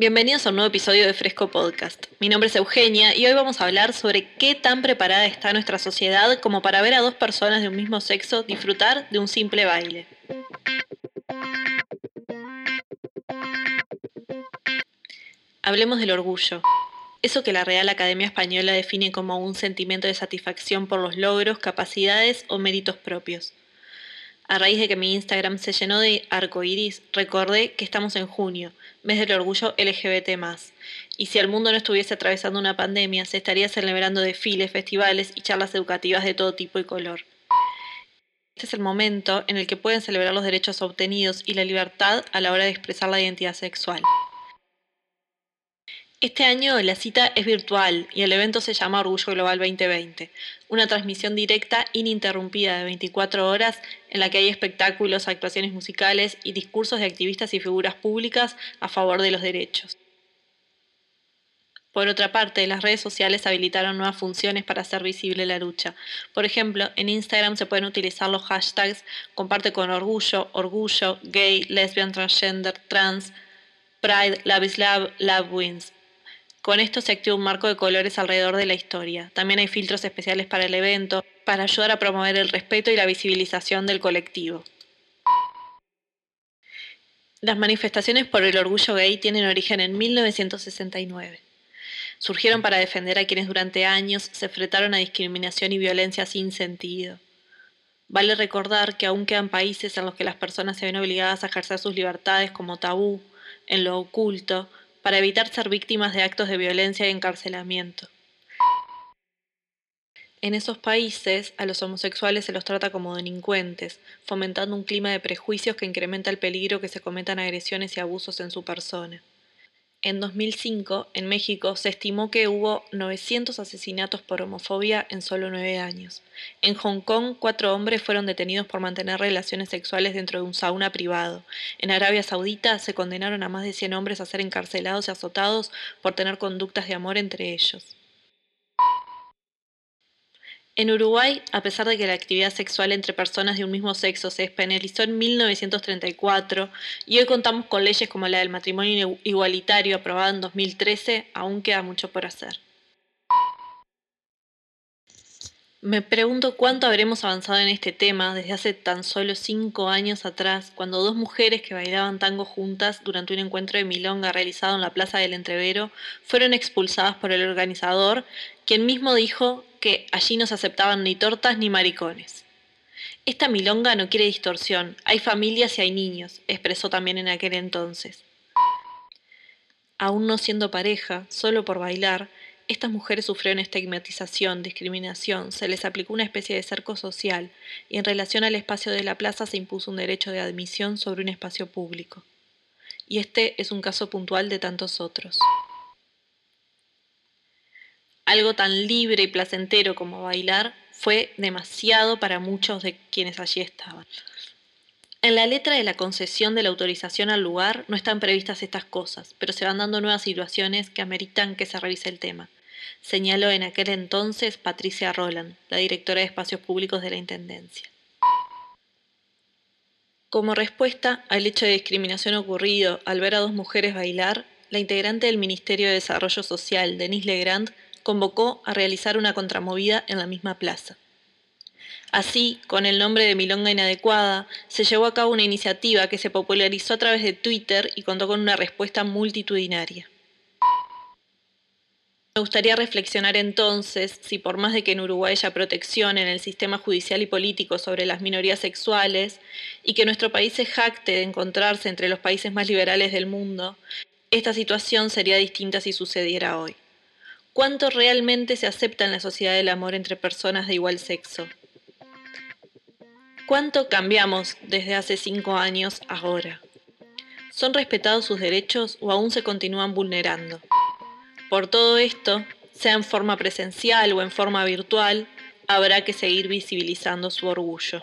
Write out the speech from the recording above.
Bienvenidos a un nuevo episodio de Fresco Podcast. Mi nombre es Eugenia y hoy vamos a hablar sobre qué tan preparada está nuestra sociedad como para ver a dos personas de un mismo sexo disfrutar de un simple baile. Hablemos del orgullo. Eso que la Real Academia Española define como un sentimiento de satisfacción por los logros, capacidades o méritos propios. A raíz de que mi Instagram se llenó de arcoiris, recordé que estamos en junio, mes del orgullo LGBT. Y si el mundo no estuviese atravesando una pandemia, se estaría celebrando desfiles, festivales y charlas educativas de todo tipo y color. Este es el momento en el que pueden celebrar los derechos obtenidos y la libertad a la hora de expresar la identidad sexual. Este año la cita es virtual y el evento se llama Orgullo Global 2020, una transmisión directa ininterrumpida de 24 horas en la que hay espectáculos, actuaciones musicales y discursos de activistas y figuras públicas a favor de los derechos. Por otra parte, las redes sociales habilitaron nuevas funciones para hacer visible la lucha. Por ejemplo, en Instagram se pueden utilizar los hashtags comparte con orgullo, orgullo, gay, lesbian, transgender, trans, pride, love is love, love wins con esto se activa un marco de colores alrededor de la historia. También hay filtros especiales para el evento, para ayudar a promover el respeto y la visibilización del colectivo. Las manifestaciones por el orgullo gay tienen origen en 1969. Surgieron para defender a quienes durante años se enfrentaron a discriminación y violencia sin sentido. Vale recordar que aún quedan países en los que las personas se ven obligadas a ejercer sus libertades como tabú, en lo oculto, para evitar ser víctimas de actos de violencia y encarcelamiento. En esos países a los homosexuales se los trata como delincuentes, fomentando un clima de prejuicios que incrementa el peligro que se cometan agresiones y abusos en su persona. En 2005, en México, se estimó que hubo 900 asesinatos por homofobia en solo nueve años. En Hong Kong, cuatro hombres fueron detenidos por mantener relaciones sexuales dentro de un sauna privado. En Arabia Saudita se condenaron a más de 100 hombres a ser encarcelados y azotados por tener conductas de amor entre ellos. En Uruguay, a pesar de que la actividad sexual entre personas de un mismo sexo se despenalizó en 1934 y hoy contamos con leyes como la del matrimonio igualitario aprobada en 2013, aún queda mucho por hacer. Me pregunto cuánto habremos avanzado en este tema desde hace tan solo cinco años atrás, cuando dos mujeres que bailaban tango juntas durante un encuentro de milonga realizado en la Plaza del Entrevero fueron expulsadas por el organizador, quien mismo dijo que allí no se aceptaban ni tortas ni maricones. Esta milonga no quiere distorsión, hay familias y hay niños, expresó también en aquel entonces. Aún no siendo pareja, solo por bailar, estas mujeres sufrieron estigmatización, discriminación, se les aplicó una especie de cerco social y en relación al espacio de la plaza se impuso un derecho de admisión sobre un espacio público. Y este es un caso puntual de tantos otros algo tan libre y placentero como bailar fue demasiado para muchos de quienes allí estaban. En la letra de la concesión de la autorización al lugar no están previstas estas cosas, pero se van dando nuevas situaciones que ameritan que se revise el tema. Señaló en aquel entonces Patricia Roland, la directora de Espacios Públicos de la Intendencia. Como respuesta al hecho de discriminación ocurrido al ver a dos mujeres bailar, la integrante del Ministerio de Desarrollo Social, Denise Legrand, convocó a realizar una contramovida en la misma plaza. Así, con el nombre de Milonga Inadecuada, se llevó a cabo una iniciativa que se popularizó a través de Twitter y contó con una respuesta multitudinaria. Me gustaría reflexionar entonces si por más de que en Uruguay haya protección en el sistema judicial y político sobre las minorías sexuales y que nuestro país se jacte de encontrarse entre los países más liberales del mundo, esta situación sería distinta si sucediera hoy cuánto realmente se acepta en la sociedad del amor entre personas de igual sexo. ¿Cuánto cambiamos desde hace cinco años ahora? ¿Son respetados sus derechos o aún se continúan vulnerando? Por todo esto, sea en forma presencial o en forma virtual, habrá que seguir visibilizando su orgullo.